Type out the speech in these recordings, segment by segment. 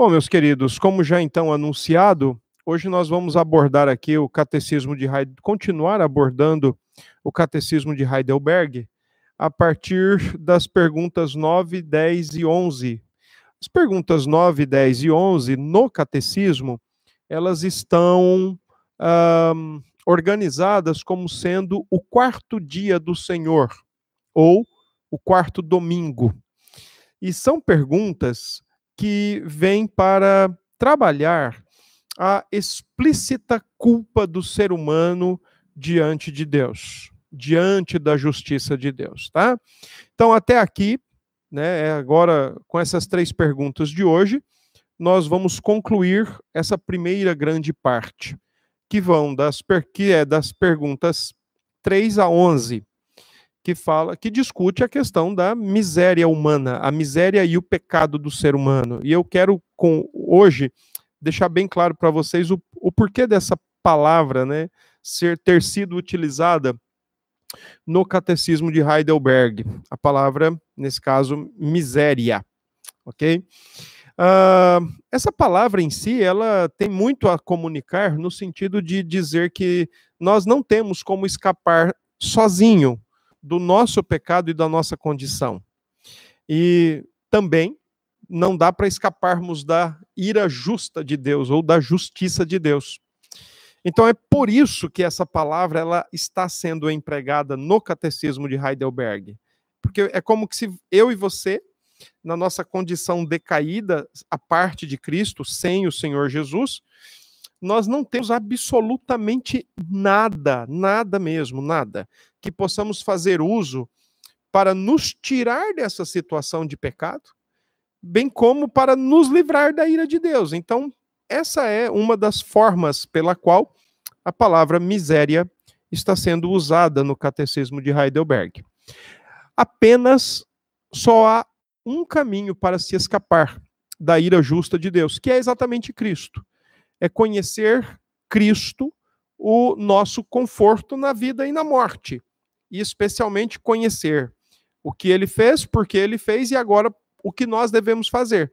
Bom, meus queridos, como já então anunciado, hoje nós vamos abordar aqui o catecismo de Heidelberg, continuar abordando o catecismo de Heidelberg a partir das perguntas 9, 10 e 11. As perguntas 9, 10 e 11 no catecismo, elas estão um, organizadas como sendo o quarto dia do Senhor, ou o quarto domingo. E são perguntas que vêm para trabalhar a explícita culpa do ser humano diante de Deus, diante da justiça de Deus, tá? Então, até aqui, né, é agora com essas três perguntas de hoje, nós vamos concluir essa primeira grande parte, que vão das que é das perguntas 3 a 11 que fala, que discute a questão da miséria humana, a miséria e o pecado do ser humano. E eu quero com hoje deixar bem claro para vocês o, o porquê dessa palavra, né, ser ter sido utilizada no catecismo de Heidelberg. A palavra, nesse caso, miséria, ok? Uh, essa palavra em si, ela tem muito a comunicar no sentido de dizer que nós não temos como escapar sozinho do nosso pecado e da nossa condição. E também não dá para escaparmos da ira justa de Deus ou da justiça de Deus. Então é por isso que essa palavra ela está sendo empregada no catecismo de Heidelberg. Porque é como se eu e você, na nossa condição decaída, a parte de Cristo, sem o Senhor Jesus, nós não temos absolutamente nada, nada mesmo, nada, que possamos fazer uso para nos tirar dessa situação de pecado, bem como para nos livrar da ira de Deus. Então, essa é uma das formas pela qual a palavra miséria está sendo usada no catecismo de Heidelberg. Apenas só há um caminho para se escapar da ira justa de Deus, que é exatamente Cristo é conhecer Cristo, o nosso conforto na vida e na morte. E especialmente conhecer o que ele fez, porque ele fez e agora o que nós devemos fazer.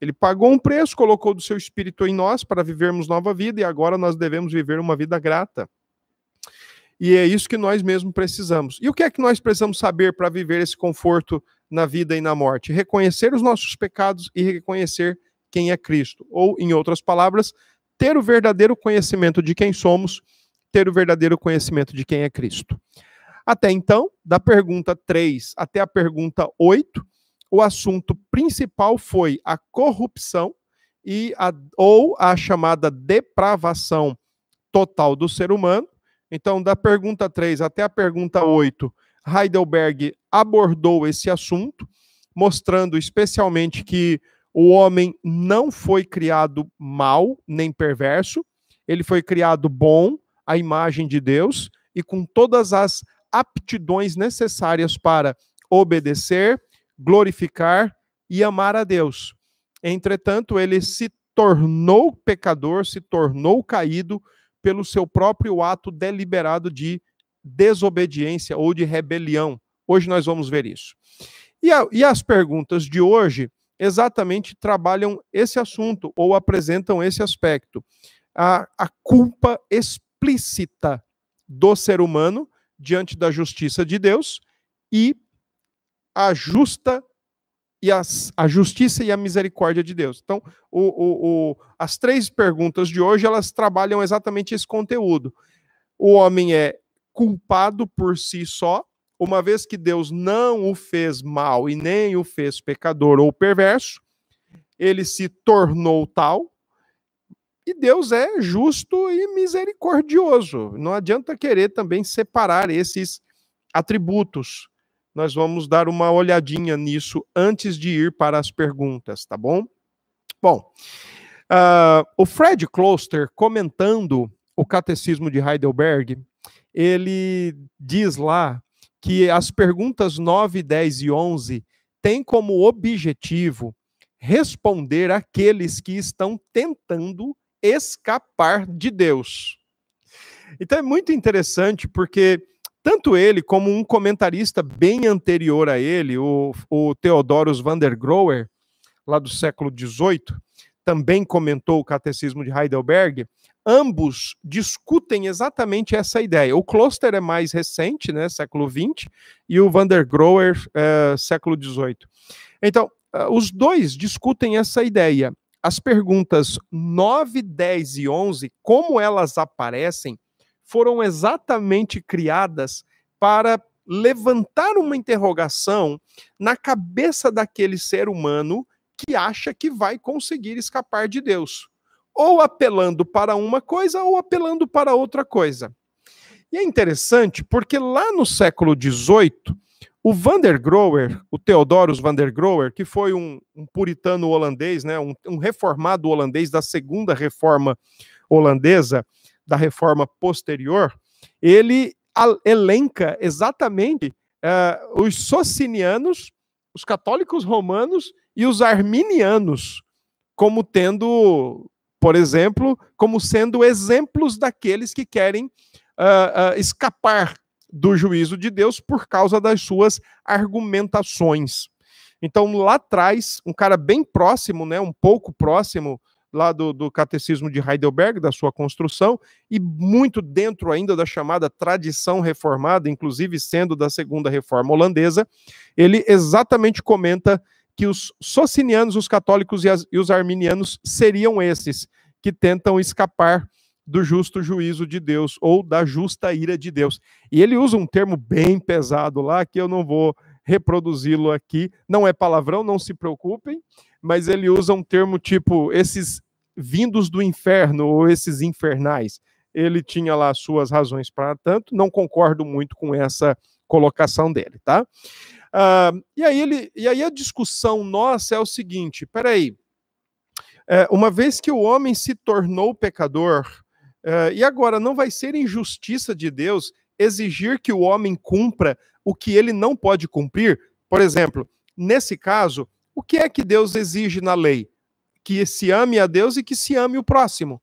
Ele pagou um preço, colocou do seu espírito em nós para vivermos nova vida e agora nós devemos viver uma vida grata. E é isso que nós mesmos precisamos. E o que é que nós precisamos saber para viver esse conforto na vida e na morte? Reconhecer os nossos pecados e reconhecer quem é Cristo. Ou, em outras palavras, ter o verdadeiro conhecimento de quem somos, ter o verdadeiro conhecimento de quem é Cristo. Até então, da pergunta 3 até a pergunta 8, o assunto principal foi a corrupção e a, ou a chamada depravação total do ser humano. Então, da pergunta 3 até a pergunta 8, Heidelberg abordou esse assunto, mostrando especialmente que o homem não foi criado mal nem perverso, ele foi criado bom, à imagem de Deus e com todas as aptidões necessárias para obedecer, glorificar e amar a Deus. Entretanto, ele se tornou pecador, se tornou caído pelo seu próprio ato deliberado de desobediência ou de rebelião. Hoje nós vamos ver isso. E, a, e as perguntas de hoje exatamente trabalham esse assunto ou apresentam esse aspecto. A, a culpa explícita do ser humano diante da justiça de Deus e a justa e as, a justiça e a misericórdia de Deus. Então, o, o, o, as três perguntas de hoje elas trabalham exatamente esse conteúdo. O homem é culpado por si só, uma vez que Deus não o fez mal e nem o fez pecador ou perverso, ele se tornou tal. E Deus é justo e misericordioso. Não adianta querer também separar esses atributos. Nós vamos dar uma olhadinha nisso antes de ir para as perguntas, tá bom? Bom, uh, o Fred Kloster, comentando o Catecismo de Heidelberg, ele diz lá que as perguntas 9, 10 e 11 têm como objetivo responder àqueles que estão tentando escapar de Deus. Então é muito interessante porque tanto ele como um comentarista bem anterior a ele, o, o Theodorus van der Groer, lá do século XVIII, também comentou o Catecismo de Heidelberg, ambos discutem exatamente essa ideia. O Kloster é mais recente, né, século XX, e o Van der Groer, é, século XVIII. Então, uh, os dois discutem essa ideia. As perguntas 9, 10 e 11, como elas aparecem, foram exatamente criadas para levantar uma interrogação na cabeça daquele ser humano que acha que vai conseguir escapar de Deus, ou apelando para uma coisa ou apelando para outra coisa. E é interessante porque lá no século XVIII, o Van der Groer, o Theodorus Van der Groer, que foi um, um puritano holandês, né, um, um, reformado holandês da segunda reforma holandesa, da reforma posterior, ele elenca exatamente uh, os socinianos, os católicos romanos e os arminianos como tendo, por exemplo, como sendo exemplos daqueles que querem uh, uh, escapar do juízo de Deus por causa das suas argumentações. Então, lá atrás, um cara bem próximo, né, um pouco próximo lá do, do Catecismo de Heidelberg, da sua construção, e muito dentro ainda da chamada tradição reformada, inclusive sendo da segunda reforma holandesa, ele exatamente comenta que os socinianos, os católicos e, as, e os arminianos seriam esses que tentam escapar do justo juízo de Deus ou da justa ira de Deus. E ele usa um termo bem pesado lá que eu não vou reproduzi-lo aqui. Não é palavrão, não se preocupem, mas ele usa um termo tipo esses vindos do inferno ou esses infernais. Ele tinha lá suas razões para tanto, não concordo muito com essa colocação dele, tá? Uh, e, aí ele, e aí a discussão nossa é o seguinte: peraí, é, uma vez que o homem se tornou pecador, Uh, e agora, não vai ser injustiça de Deus exigir que o homem cumpra o que ele não pode cumprir? Por exemplo, nesse caso, o que é que Deus exige na lei? Que se ame a Deus e que se ame o próximo.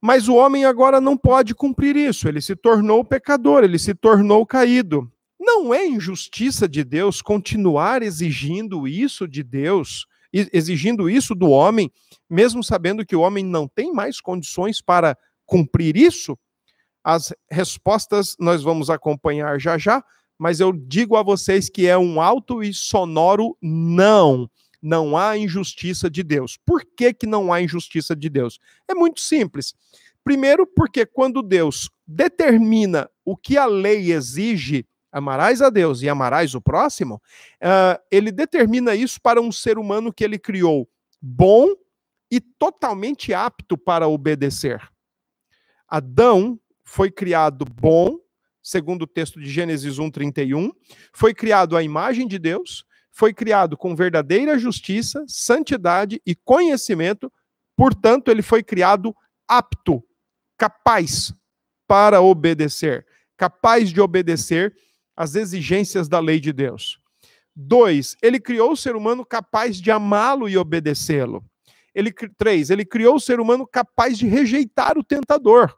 Mas o homem agora não pode cumprir isso, ele se tornou pecador, ele se tornou caído. Não é injustiça de Deus continuar exigindo isso de Deus exigindo isso do homem, mesmo sabendo que o homem não tem mais condições para cumprir isso? As respostas nós vamos acompanhar já já, mas eu digo a vocês que é um alto e sonoro não. Não há injustiça de Deus. Por que, que não há injustiça de Deus? É muito simples. Primeiro, porque quando Deus determina o que a lei exige, amarás a Deus e amarás o próximo, uh, ele determina isso para um ser humano que ele criou bom e totalmente apto para obedecer. Adão foi criado bom, segundo o texto de Gênesis 1:31, foi criado à imagem de Deus, foi criado com verdadeira justiça, santidade e conhecimento, portanto, ele foi criado apto, capaz para obedecer, capaz de obedecer as exigências da lei de Deus. Dois, ele criou o ser humano capaz de amá-lo e obedecê-lo. Ele, três, ele criou o ser humano capaz de rejeitar o tentador.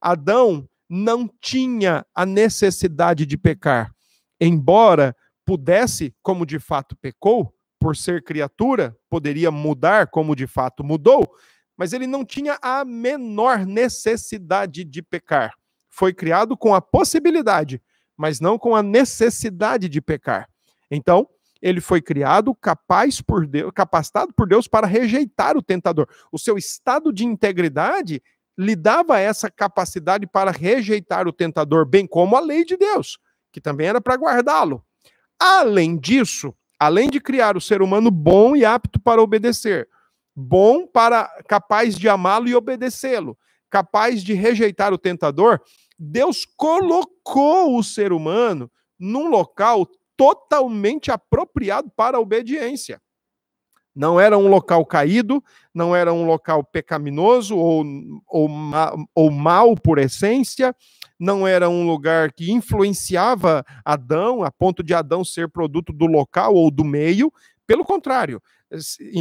Adão não tinha a necessidade de pecar. Embora pudesse, como de fato pecou, por ser criatura, poderia mudar como de fato mudou, mas ele não tinha a menor necessidade de pecar. Foi criado com a possibilidade mas não com a necessidade de pecar. Então, ele foi criado capaz por Deus, capacitado por Deus para rejeitar o tentador. O seu estado de integridade lhe dava essa capacidade para rejeitar o tentador, bem como a lei de Deus, que também era para guardá-lo. Além disso, além de criar o ser humano bom e apto para obedecer, bom para capaz de amá-lo e obedecê-lo, capaz de rejeitar o tentador, Deus colocou o ser humano num local totalmente apropriado para a obediência. Não era um local caído, não era um local pecaminoso ou, ou, ou mal por essência, não era um lugar que influenciava Adão, a ponto de Adão ser produto do local ou do meio. Pelo contrário,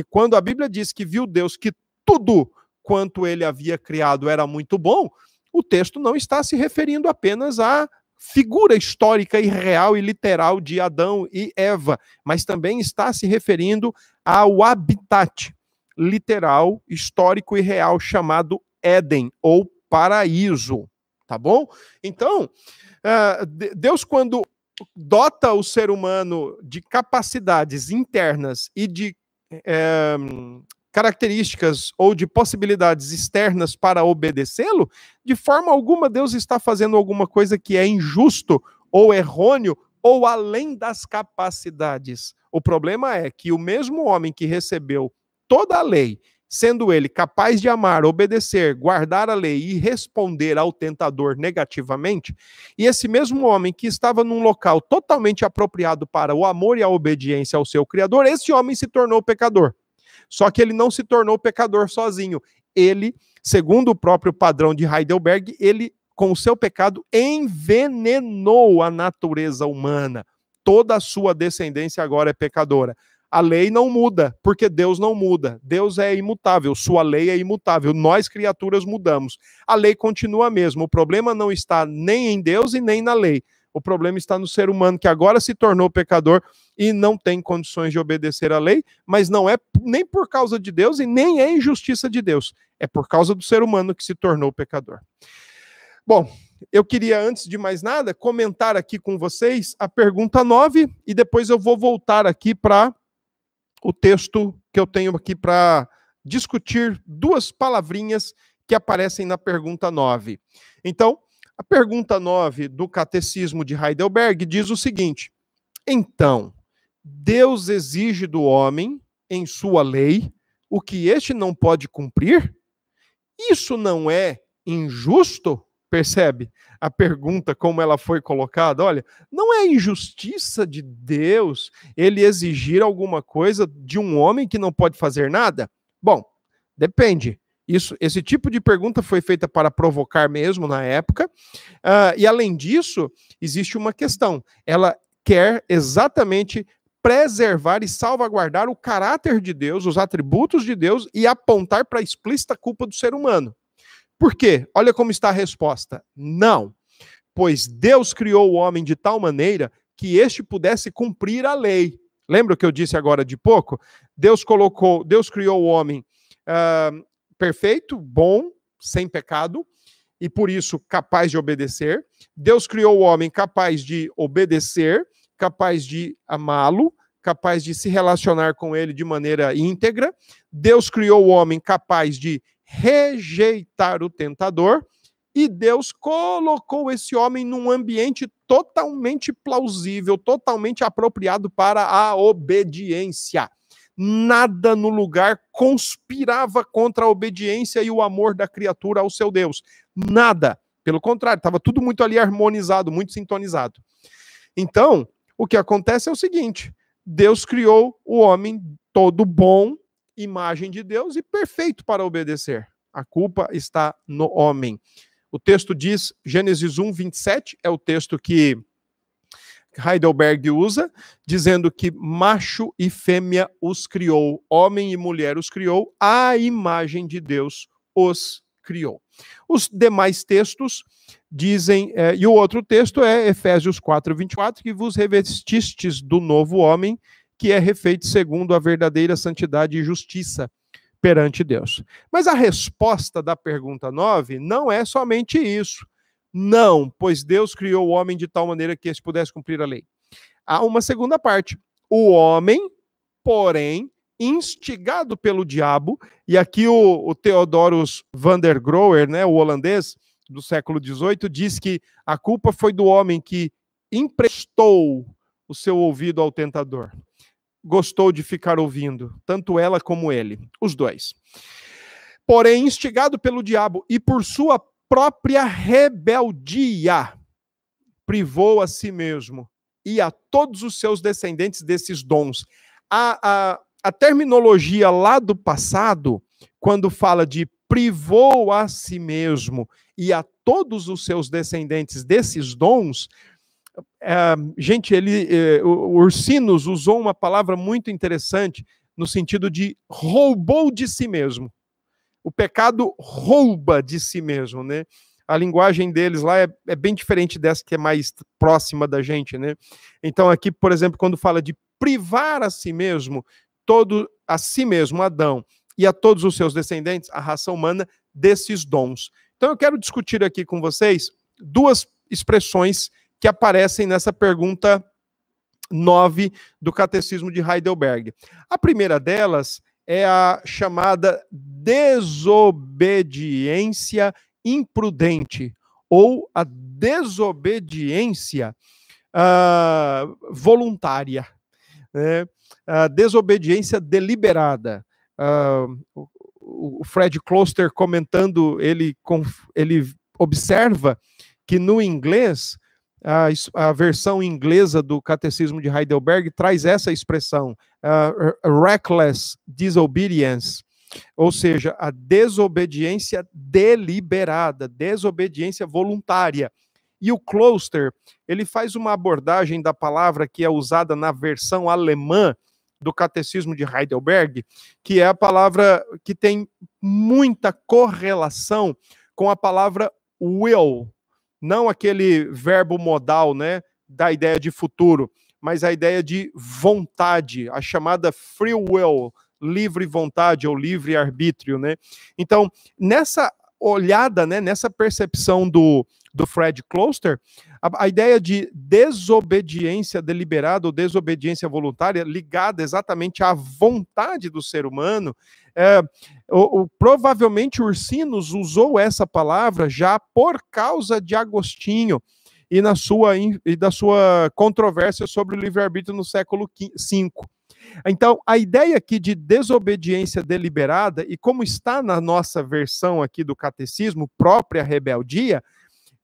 quando a Bíblia diz que viu Deus que tudo quanto ele havia criado era muito bom, o texto não está se referindo apenas à figura histórica e real e literal de Adão e Eva, mas também está se referindo ao habitat. literal, histórico e real chamado Éden ou paraíso, tá bom? Então, uh, Deus, quando dota o ser humano de capacidades internas e de é, características ou de possibilidades externas para obedecê-lo, de forma alguma Deus está fazendo alguma coisa que é injusto ou errôneo ou além das capacidades. O problema é que o mesmo homem que recebeu toda a lei, sendo ele capaz de amar, obedecer, guardar a lei e responder ao tentador negativamente, e esse mesmo homem que estava num local totalmente apropriado para o amor e a obediência ao seu Criador, esse homem se tornou pecador. Só que ele não se tornou pecador sozinho. Ele, segundo o próprio padrão de Heidelberg, ele, com o seu pecado, envenenou a natureza humana. Toda a sua descendência agora é pecadora. A lei não muda, porque Deus não muda. Deus é imutável, sua lei é imutável. Nós, criaturas, mudamos. A lei continua a mesma. O problema não está nem em Deus e nem na lei. O problema está no ser humano que agora se tornou pecador e não tem condições de obedecer à lei, mas não é nem por causa de Deus e nem é injustiça de Deus. É por causa do ser humano que se tornou pecador. Bom, eu queria, antes de mais nada, comentar aqui com vocês a pergunta 9 e depois eu vou voltar aqui para o texto que eu tenho aqui para discutir duas palavrinhas que aparecem na pergunta 9. Então, a pergunta 9 do Catecismo de Heidelberg diz o seguinte: Então, Deus exige do homem, em sua lei, o que este não pode cumprir? Isso não é injusto? Percebe a pergunta como ela foi colocada? Olha, não é injustiça de Deus ele exigir alguma coisa de um homem que não pode fazer nada? Bom, depende. Isso, esse tipo de pergunta foi feita para provocar mesmo na época. Uh, e além disso, existe uma questão. Ela quer exatamente preservar e salvaguardar o caráter de Deus, os atributos de Deus e apontar para a explícita culpa do ser humano. Por quê? Olha como está a resposta. Não. Pois Deus criou o homem de tal maneira que este pudesse cumprir a lei. Lembra o que eu disse agora de pouco? Deus colocou, Deus criou o homem uh, perfeito, bom, sem pecado, e por isso capaz de obedecer. Deus criou o homem capaz de obedecer, capaz de amá-lo, capaz de se relacionar com ele de maneira íntegra. Deus criou o homem capaz de rejeitar o tentador. E Deus colocou esse homem num ambiente totalmente plausível, totalmente apropriado para a obediência nada no lugar conspirava contra a obediência e o amor da criatura ao seu Deus. Nada. Pelo contrário, estava tudo muito ali harmonizado, muito sintonizado. Então, o que acontece é o seguinte: Deus criou o homem todo bom, imagem de Deus e perfeito para obedecer. A culpa está no homem. O texto diz, Gênesis 1, 27, é o texto que Heidelberg usa, dizendo que macho e fêmea os criou, homem e mulher os criou, a imagem de Deus os criou. Os demais textos dizem, é, e o outro texto é Efésios 4, 24, que vos revestistes do novo homem, que é refeito segundo a verdadeira santidade e justiça perante Deus. Mas a resposta da pergunta 9 não é somente isso. Não, pois Deus criou o homem de tal maneira que este pudesse cumprir a lei. Há uma segunda parte. O homem, porém, instigado pelo diabo, e aqui o, o Theodorus van der Groer, né, o holandês do século XVIII, diz que a culpa foi do homem que emprestou o seu ouvido ao tentador. Gostou de ficar ouvindo, tanto ela como ele, os dois. Porém, instigado pelo diabo e por sua própria rebeldia privou a si mesmo e a todos os seus descendentes desses dons. A, a, a terminologia lá do passado, quando fala de privou a si mesmo e a todos os seus descendentes desses dons, é, gente, ele, é, o Ursinos usou uma palavra muito interessante no sentido de roubou de si mesmo o pecado rouba de si mesmo, né? A linguagem deles lá é, é, bem diferente dessa que é mais próxima da gente, né? Então aqui, por exemplo, quando fala de privar a si mesmo, todo a si mesmo, Adão, e a todos os seus descendentes, a raça humana, desses dons. Então eu quero discutir aqui com vocês duas expressões que aparecem nessa pergunta 9 do Catecismo de Heidelberg. A primeira delas é a chamada desobediência imprudente ou a desobediência uh, voluntária, né? a desobediência deliberada. Uh, o Fred Kloster comentando, ele, ele observa que no inglês a, a, versão inglesa do Catecismo de Heidelberg traz essa expressão, uh, reckless disobedience, ou seja, a desobediência deliberada, desobediência voluntária. E o Kloster, ele faz uma abordagem da palavra que é usada na versão alemã do Catecismo de Heidelberg, que é a palavra que tem muita correlação com a palavra will, não aquele verbo modal, né, da ideia de futuro, mas a ideia de vontade, a chamada free will, livre vontade ou livre arbítrio, né? Então, nessa olhada, né, nessa percepção do, do Fred Kloster, a, a, ideia de desobediência deliberada ou desobediência voluntária ligada exatamente à vontade do ser humano, é, o, o, provavelmente Ursinos usou essa palavra já por causa de Agostinho e, na sua, e da sua controvérsia sobre o livre-arbítrio no século V. Então, a ideia aqui de desobediência deliberada, e como está na nossa versão aqui do catecismo, própria rebeldia,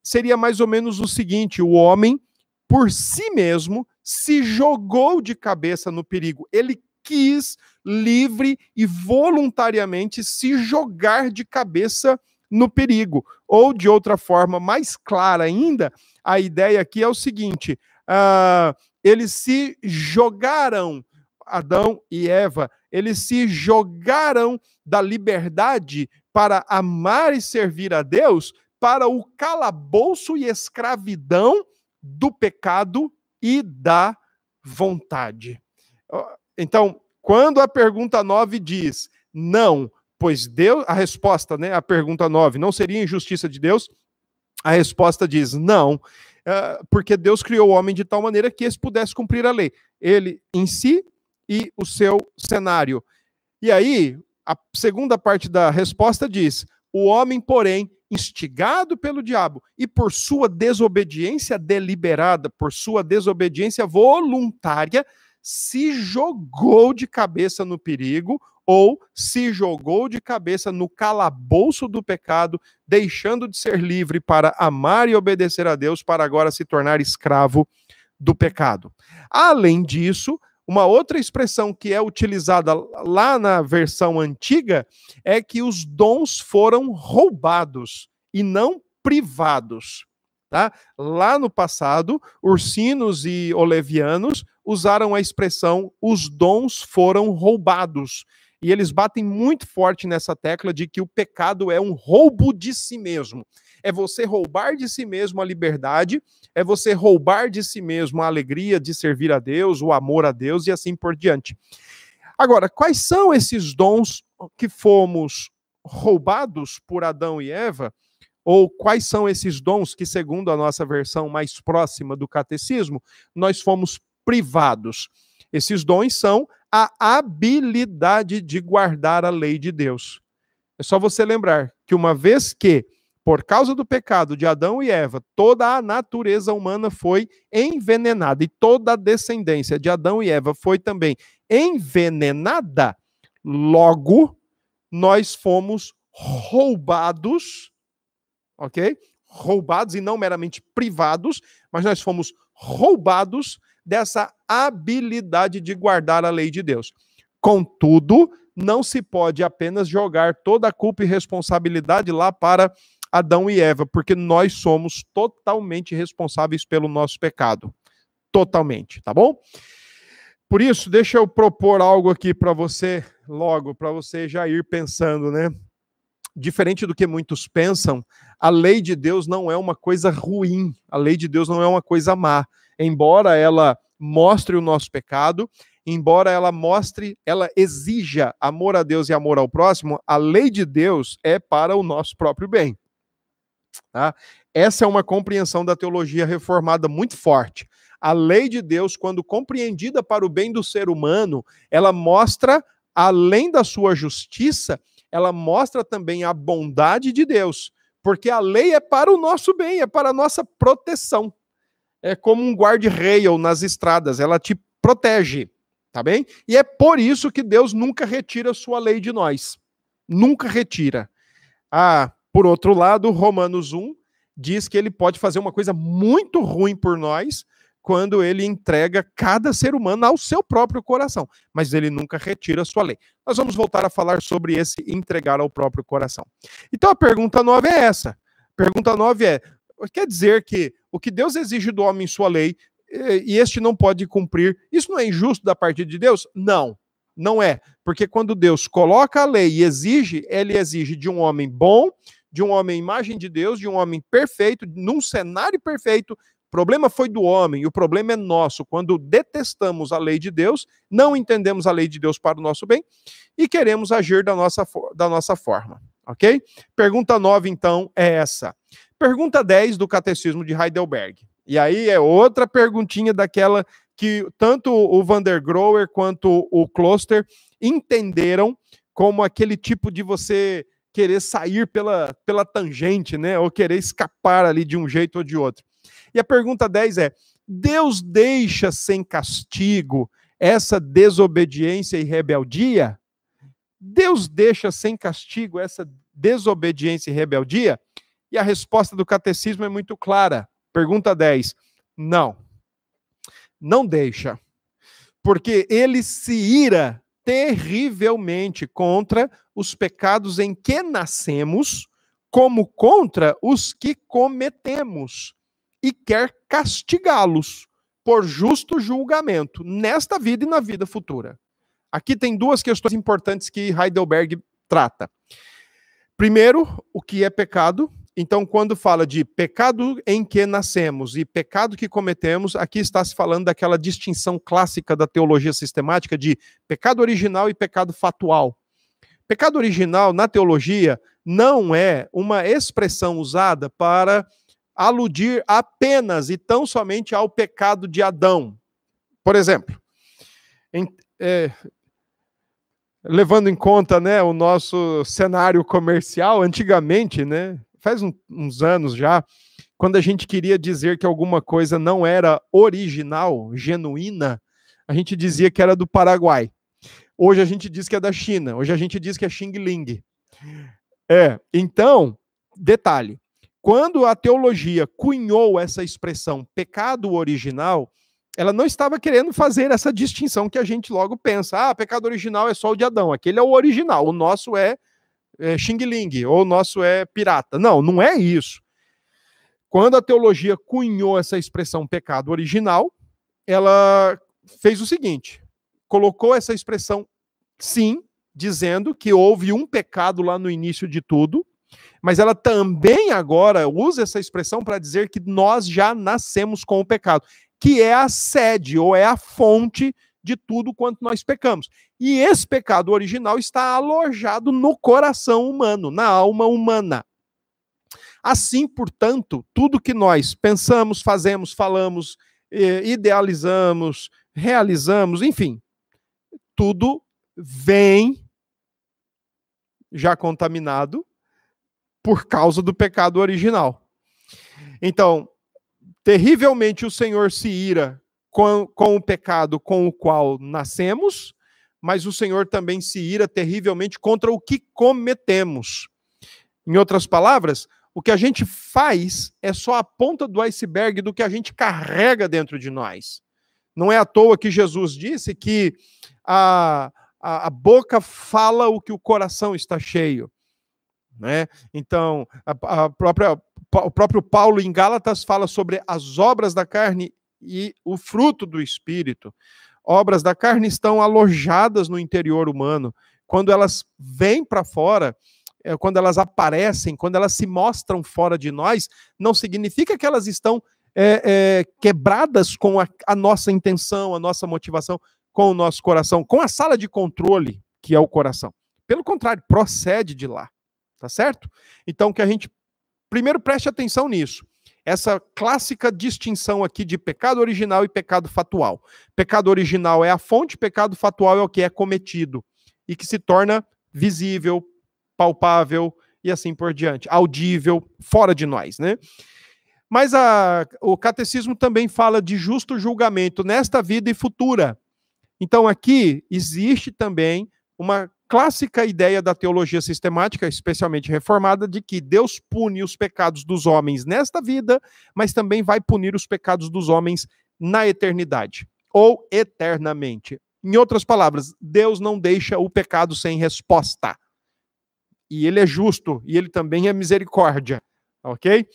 seria mais ou menos o seguinte: o homem, por si mesmo, se jogou de cabeça no perigo. Ele quis livre e voluntariamente se jogar de cabeça no perigo. Ou, de outra forma, mais clara ainda, a ideia aqui é o seguinte: uh, eles se jogaram, Adão e Eva, eles se jogaram da liberdade para amar e servir a Deus para o calabouço e escravidão do pecado e da vontade. Então, quando a pergunta 9 diz não, pois Deus, a resposta, né, a pergunta 9, não seria injustiça de Deus? A resposta diz não, eh, porque Deus criou o homem de tal maneira que esse pudesse cumprir a lei. Ele em si e o seu cenário. E aí, a segunda parte da resposta diz: o homem, porém, instigado pelo diabo e por sua desobediência deliberada, por sua desobediência voluntária, se jogou de cabeça no perigo ou se jogou de cabeça no calabouço do pecado, deixando de ser livre para amar e obedecer a Deus, para agora se tornar escravo do pecado. Além disso, uma outra expressão que é utilizada lá na versão antiga é que os dons foram roubados e não privados. Tá? Lá no passado, ursinos e olevianos usaram a expressão os dons foram roubados. E eles batem muito forte nessa tecla de que o pecado é um roubo de si mesmo. É você roubar de si mesmo a liberdade, é você roubar de si mesmo a alegria de servir a Deus, o amor a Deus e assim por diante. Agora, quais são esses dons que fomos roubados por Adão e Eva? Ou quais são esses dons que, segundo a nossa versão mais próxima do catecismo, nós fomos privados. Esses dons são a habilidade de guardar a lei de Deus. É só você lembrar que uma vez que, por causa do pecado de Adão e Eva, toda a natureza humana foi envenenada e toda a descendência de Adão e Eva foi também envenenada, logo nós fomos roubados, ok? Roubados e não meramente privados, mas nós fomos roubados dessa habilidade de guardar a lei de Deus. Contudo, não se pode apenas jogar toda a culpa e responsabilidade lá para Adão e Eva, porque nós somos totalmente responsáveis pelo nosso pecado. Totalmente, tá bom? Por isso, deixa eu propor algo aqui para você logo, para você já ir pensando, né? Diferente do que muitos pensam, a lei de Deus não é uma coisa ruim, a lei de Deus não é uma coisa má embora ela mostre o nosso pecado, embora ela mostre, ela exija amor a Deus e amor ao próximo, a lei de Deus é para o nosso próprio bem. Tá? Essa é uma compreensão da teologia reformada muito forte. A lei de Deus, quando compreendida para o bem do ser humano, ela mostra, além da sua justiça, ela mostra também a bondade de Deus, porque a lei é para o nosso bem, é para a nossa proteção. É como um guard-rail nas estradas, ela te protege, tá bem? E é por isso que Deus nunca retira sua lei de nós. Nunca retira. Ah, por outro lado, Romanos 1 diz que ele pode fazer uma coisa muito ruim por nós quando ele entrega cada ser humano ao seu próprio coração, mas ele nunca retira sua lei. Nós vamos voltar a falar sobre esse entregar ao próprio coração. Então a pergunta 9 é essa. Pergunta 9 é: quer dizer que o que Deus exige do homem em sua lei e este não pode cumprir, isso não é injusto da parte de Deus? Não. Não é, porque quando Deus coloca a lei e exige, ele exige de um homem bom, de um homem imagem de Deus, de um homem perfeito, num cenário perfeito. O problema foi do homem, o problema é nosso. Quando detestamos a lei de Deus, não entendemos a lei de Deus para o nosso bem e queremos agir da nossa, da nossa forma. Ok? Pergunta 9, então, é essa. Pergunta 10 do Catecismo de Heidelberg. E aí é outra perguntinha daquela que tanto o Van der Groer quanto o Kloster entenderam como aquele tipo de você querer sair pela, pela tangente, né? Ou querer escapar ali de um jeito ou de outro. E a pergunta 10 é: Deus deixa sem castigo essa desobediência e rebeldia? Deus deixa sem castigo essa desobediência e rebeldia? E a resposta do catecismo é muito clara. Pergunta 10: Não. Não deixa. Porque ele se ira terrivelmente contra os pecados em que nascemos, como contra os que cometemos, e quer castigá-los por justo julgamento, nesta vida e na vida futura. Aqui tem duas questões importantes que Heidelberg trata. Primeiro, o que é pecado, então, quando fala de pecado em que nascemos e pecado que cometemos, aqui está se falando daquela distinção clássica da teologia sistemática de pecado original e pecado fatual. Pecado original, na teologia, não é uma expressão usada para aludir apenas e tão somente ao pecado de Adão. Por exemplo, em, é, levando em conta né, o nosso cenário comercial, antigamente, né, faz um, uns anos já, quando a gente queria dizer que alguma coisa não era original, genuína, a gente dizia que era do Paraguai. Hoje a gente diz que é da China, hoje a gente diz que é Xing Ling. É, então, detalhe, quando a teologia cunhou essa expressão pecado original, ela não estava querendo fazer essa distinção que a gente logo pensa. Ah, pecado original é só o de Adão, aquele é o original, o nosso é é, Xing Ling, ou o nosso é pirata. Não, não é isso. Quando a teologia cunhou essa expressão pecado original, ela fez o seguinte: colocou essa expressão sim, dizendo que houve um pecado lá no início de tudo, mas ela também agora usa essa expressão para dizer que nós já nascemos com o pecado, que é a sede ou é a fonte de tudo quanto nós pecamos. E esse pecado original está alojado no coração humano, na alma humana. Assim, portanto, tudo que nós pensamos, fazemos, falamos, idealizamos, realizamos, enfim, tudo vem já contaminado por causa do pecado original. Então, terrivelmente o Senhor se ira com, com o pecado com o qual nascemos, mas o Senhor também se ira terrivelmente contra o que cometemos. Em outras palavras, o que a gente faz é só a ponta do iceberg do que a gente carrega dentro de nós. Não é à toa que Jesus disse que a, a, a boca fala o que o coração está cheio. Né? Então, a, a própria, o próprio Paulo em Gálatas fala sobre as obras da carne e o fruto do espírito. Obras da carne estão alojadas no interior humano. Quando elas vêm para fora, é, quando elas aparecem, quando elas se mostram fora de nós, não significa que elas estão é, é, quebradas com a, a nossa intenção, a nossa motivação. com o nosso coração, com a sala de controle, que é o coração. Pelo contrário, procede de lá. Tá certo? Então, que a gente primeiro preste atenção nisso. Essa clássica distinção aqui de pecado original e pecado fatual. Pecado original é a fonte, pecado fatual é o que é cometido e que se torna visível, palpável e assim por diante, audível, fora de nós, né? Mas a, o catecismo também fala de justo julgamento nesta vida e futura. Então aqui existe também uma clássica ideia da teologia sistemática, especialmente reformada, de que Deus pune os pecados dos homens nesta vida, mas também vai punir os pecados dos homens na eternidade ou eternamente. Em outras palavras, Deus não deixa o pecado sem resposta. E ele é justo e ele também é misericórdia, OK?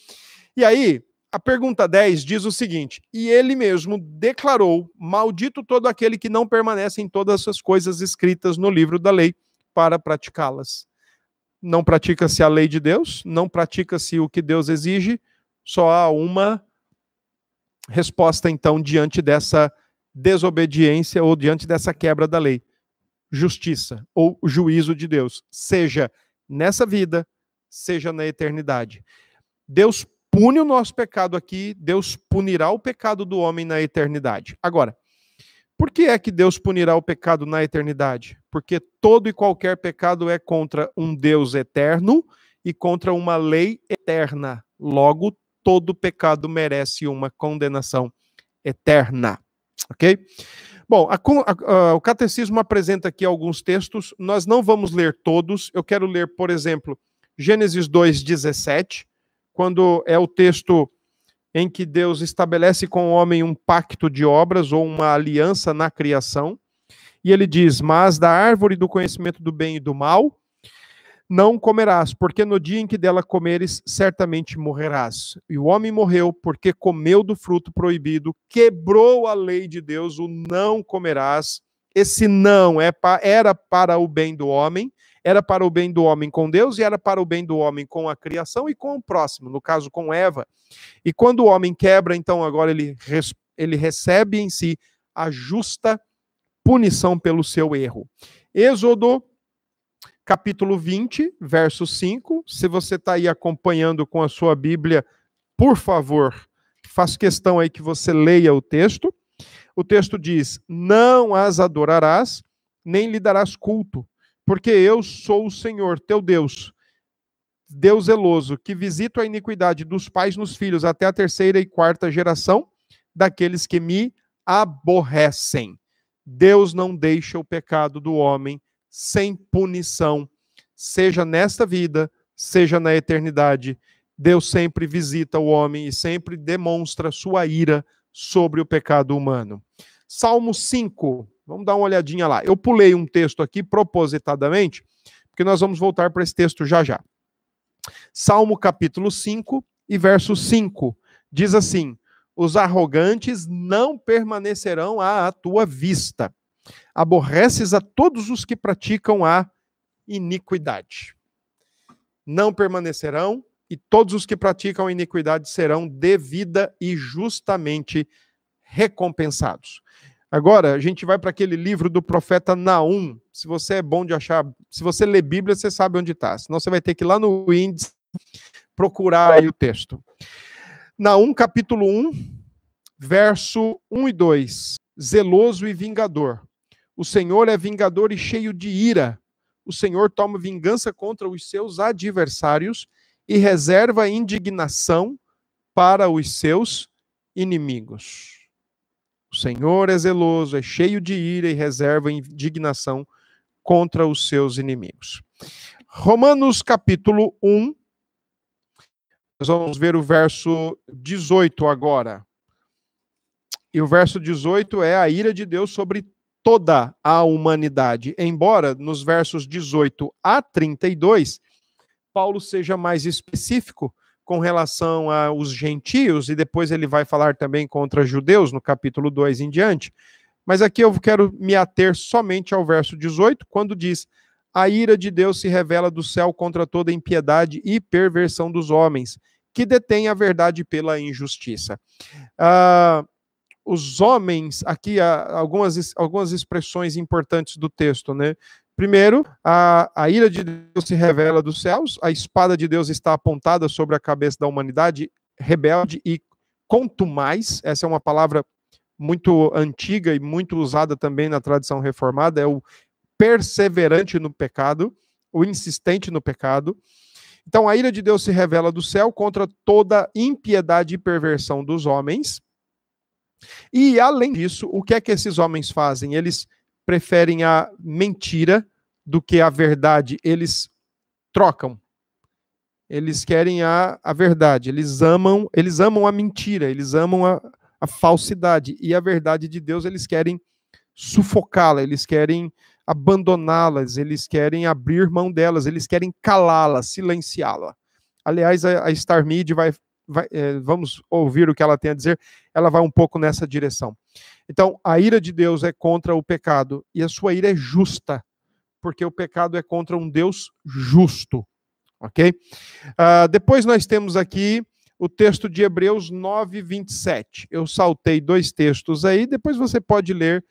E aí, a pergunta 10 diz o seguinte: E ele mesmo declarou: Maldito todo aquele que não permanece em todas as coisas escritas no livro da lei para praticá-las. Não pratica-se a lei de Deus, não pratica-se o que Deus exige, só há uma resposta então diante dessa desobediência ou diante dessa quebra da lei: justiça ou juízo de Deus, seja nessa vida, seja na eternidade. Deus pune o nosso pecado aqui, Deus punirá o pecado do homem na eternidade. Agora, por que é que Deus punirá o pecado na eternidade? Porque todo e qualquer pecado é contra um Deus eterno e contra uma lei eterna. Logo, todo pecado merece uma condenação eterna. Ok? Bom, a, a, a, o catecismo apresenta aqui alguns textos, nós não vamos ler todos. Eu quero ler, por exemplo, Gênesis 2,17 quando é o texto em que Deus estabelece com o homem um pacto de obras ou uma aliança na criação. E ele diz: Mas da árvore do conhecimento do bem e do mal não comerás, porque no dia em que dela comeres, certamente morrerás. E o homem morreu porque comeu do fruto proibido, quebrou a lei de Deus, o não comerás. Esse não é era para o bem do homem, era para o bem do homem com Deus e era para o bem do homem com a criação e com o próximo, no caso com Eva. E quando o homem quebra, então agora ele, ele recebe em si a justa punição pelo seu erro. Êxodo capítulo 20, verso 5. Se você está aí acompanhando com a sua Bíblia, por favor, faço questão aí que você leia o texto. O texto diz: Não as adorarás, nem lhe darás culto, porque eu sou o Senhor, teu Deus, Deus zeloso, que visito a iniquidade dos pais nos filhos até a terceira e quarta geração daqueles que me aborrecem. Deus não deixa o pecado do homem sem punição, seja nesta vida, seja na eternidade. Deus sempre visita o homem e sempre demonstra sua ira sobre o pecado humano. Salmo 5, Vamos dar uma olhadinha lá. Eu pulei um texto aqui propositadamente, porque nós vamos voltar para esse texto já já. Salmo capítulo 5 e verso 5 diz assim: Os arrogantes não permanecerão à tua vista. Aborreces a todos os que praticam a iniquidade. Não permanecerão, e todos os que praticam iniquidade serão devida e justamente recompensados. Agora, a gente vai para aquele livro do profeta Naum. Se você é bom de achar, se você lê Bíblia, você sabe onde está. Senão você vai ter que ir lá no índice procurar aí o texto. Naum, capítulo 1, verso 1 e 2. Zeloso e vingador. O Senhor é vingador e cheio de ira. O Senhor toma vingança contra os seus adversários e reserva indignação para os seus inimigos. O Senhor é zeloso, é cheio de ira e reserva indignação contra os seus inimigos. Romanos capítulo 1. Nós vamos ver o verso 18 agora. E o verso 18 é a ira de Deus sobre toda a humanidade. Embora nos versos 18 a 32, Paulo seja mais específico, com relação aos gentios, e depois ele vai falar também contra judeus, no capítulo 2 em diante. Mas aqui eu quero me ater somente ao verso 18, quando diz: A ira de Deus se revela do céu contra toda impiedade e perversão dos homens, que detêm a verdade pela injustiça. Ah, os homens, aqui algumas, algumas expressões importantes do texto, né? Primeiro, a, a ira de Deus se revela dos céus, a espada de Deus está apontada sobre a cabeça da humanidade rebelde e contumaz, essa é uma palavra muito antiga e muito usada também na tradição reformada, é o perseverante no pecado, o insistente no pecado. Então, a ira de Deus se revela do céu contra toda impiedade e perversão dos homens. E, além disso, o que é que esses homens fazem? Eles preferem a mentira do que a verdade. Eles trocam. Eles querem a, a verdade. Eles amam, eles amam a mentira, eles amam a, a falsidade. E a verdade de Deus, eles querem sufocá-la, eles querem abandoná-las, eles querem abrir mão delas, eles querem calá-la, silenciá-la. Aliás, a, a Star Media vai, vai é, vamos ouvir o que ela tem a dizer, ela vai um pouco nessa direção. Então, a ira de Deus é contra o pecado e a sua ira é justa, porque o pecado é contra um Deus justo, ok? Uh, depois nós temos aqui o texto de Hebreus 9, 27. Eu saltei dois textos aí, depois você pode ler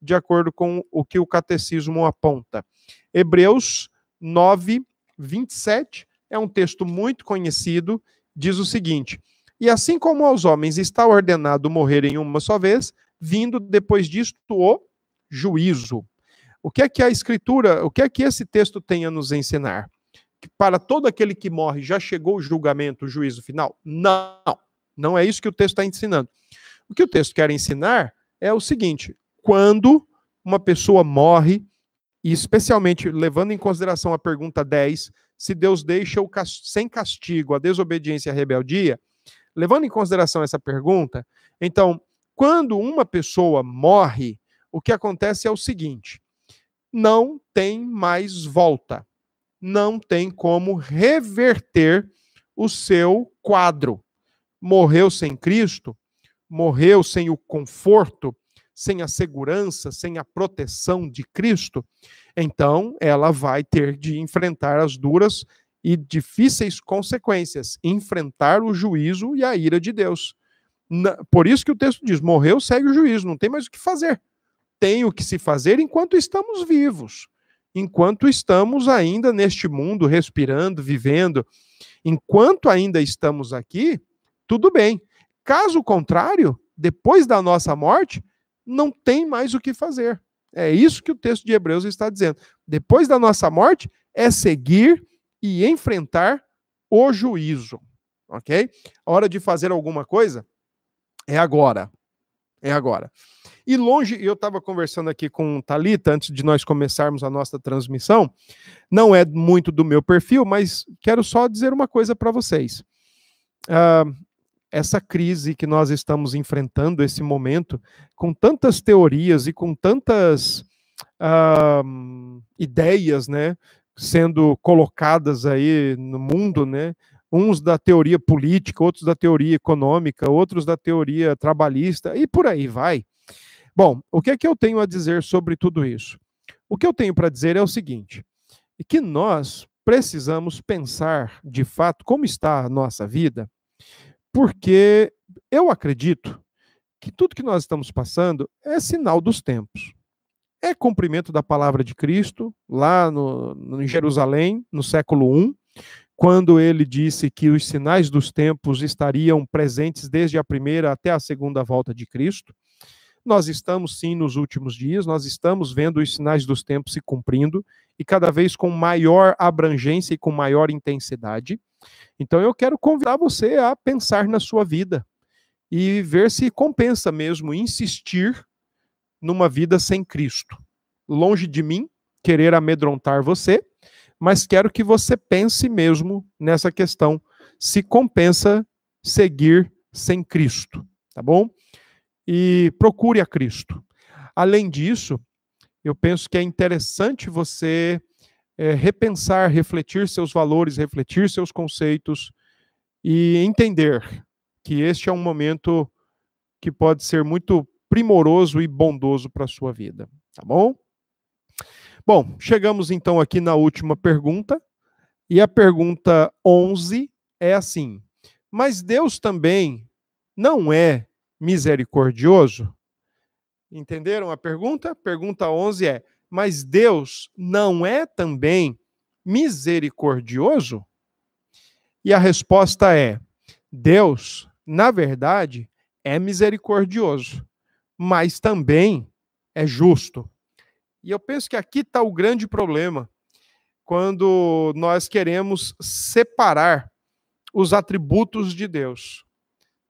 de acordo com o que o catecismo aponta. Hebreus 9, 27 é um texto muito conhecido, diz o seguinte: E assim como aos homens está ordenado morrerem uma só vez, vindo depois disto o juízo. O que é que a escritura, o que é que esse texto tem a nos ensinar? Que para todo aquele que morre já chegou o julgamento, o juízo final? Não, não é isso que o texto está ensinando. O que o texto quer ensinar é o seguinte: quando uma pessoa morre, e especialmente levando em consideração a pergunta 10, se Deus deixa o sem castigo a desobediência e a rebeldia, levando em consideração essa pergunta, então, quando uma pessoa morre, o que acontece é o seguinte: não tem mais volta, não tem como reverter o seu quadro. Morreu sem Cristo, morreu sem o conforto, sem a segurança, sem a proteção de Cristo, então ela vai ter de enfrentar as duras e difíceis consequências, enfrentar o juízo e a ira de Deus. Por isso que o texto diz: morreu, segue o juízo, não tem mais o que fazer. Tem o que se fazer enquanto estamos vivos, enquanto estamos ainda neste mundo, respirando, vivendo. Enquanto ainda estamos aqui, tudo bem. Caso contrário, depois da nossa morte, não tem mais o que fazer. É isso que o texto de Hebreus está dizendo. Depois da nossa morte, é seguir e enfrentar o juízo. Ok? A hora de fazer alguma coisa é agora. É agora. E longe, eu estava conversando aqui com Talita antes de nós começarmos a nossa transmissão. Não é muito do meu perfil, mas quero só dizer uma coisa para vocês. Uh, essa crise que nós estamos enfrentando, esse momento, com tantas teorias e com tantas uh, ideias, né, sendo colocadas aí no mundo, né, uns da teoria política, outros da teoria econômica, outros da teoria trabalhista, e por aí vai. Bom, o que é que eu tenho a dizer sobre tudo isso? O que eu tenho para dizer é o seguinte: que nós precisamos pensar, de fato, como está a nossa vida, porque eu acredito que tudo que nós estamos passando é sinal dos tempos. É cumprimento da palavra de Cristo, lá no, no, em Jerusalém, no século I, quando ele disse que os sinais dos tempos estariam presentes desde a primeira até a segunda volta de Cristo. Nós estamos, sim, nos últimos dias, nós estamos vendo os sinais dos tempos se cumprindo e cada vez com maior abrangência e com maior intensidade. Então eu quero convidar você a pensar na sua vida e ver se compensa mesmo insistir numa vida sem Cristo. Longe de mim querer amedrontar você, mas quero que você pense mesmo nessa questão, se compensa seguir sem Cristo, tá bom? E procure a Cristo. Além disso, eu penso que é interessante você é, repensar, refletir seus valores, refletir seus conceitos e entender que este é um momento que pode ser muito primoroso e bondoso para a sua vida, tá bom? Bom, chegamos então aqui na última pergunta, e a pergunta 11 é assim: Mas Deus também não é misericordioso? Entenderam a pergunta? Pergunta 11 é: Mas Deus não é também misericordioso? E a resposta é: Deus, na verdade, é misericordioso, mas também é justo. E eu penso que aqui está o grande problema quando nós queremos separar os atributos de Deus.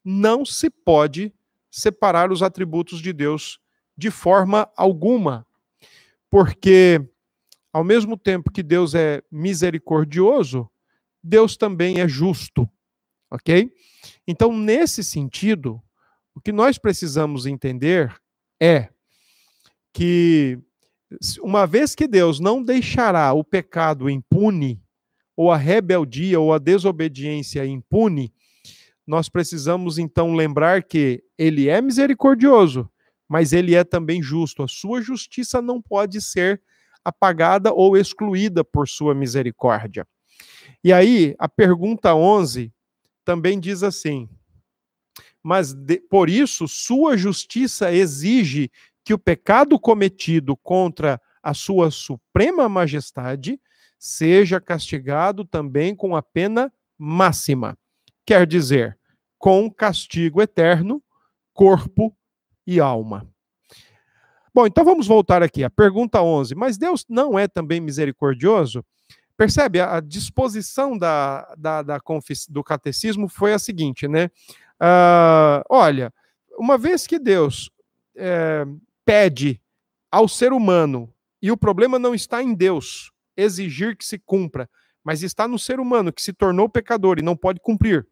Não se pode separar os atributos de Deus de forma alguma, porque ao mesmo tempo que Deus é misericordioso, Deus também é justo, ok? Então, nesse sentido, o que nós precisamos entender é que uma vez que Deus não deixará o pecado impune, ou a rebeldia ou a desobediência impune, nós precisamos então lembrar que ele é misericordioso, mas ele é também justo. A sua justiça não pode ser apagada ou excluída por sua misericórdia. E aí, a pergunta 11 também diz assim: Mas de, por isso, sua justiça exige que o pecado cometido contra a sua suprema majestade seja castigado também com a pena máxima. Quer dizer, com castigo eterno, corpo e alma. Bom, então vamos voltar aqui. A pergunta 11. Mas Deus não é também misericordioso? Percebe? A disposição da, da, da do catecismo foi a seguinte, né? Uh, olha, uma vez que Deus é, pede ao ser humano, e o problema não está em Deus exigir que se cumpra, mas está no ser humano que se tornou pecador e não pode cumprir.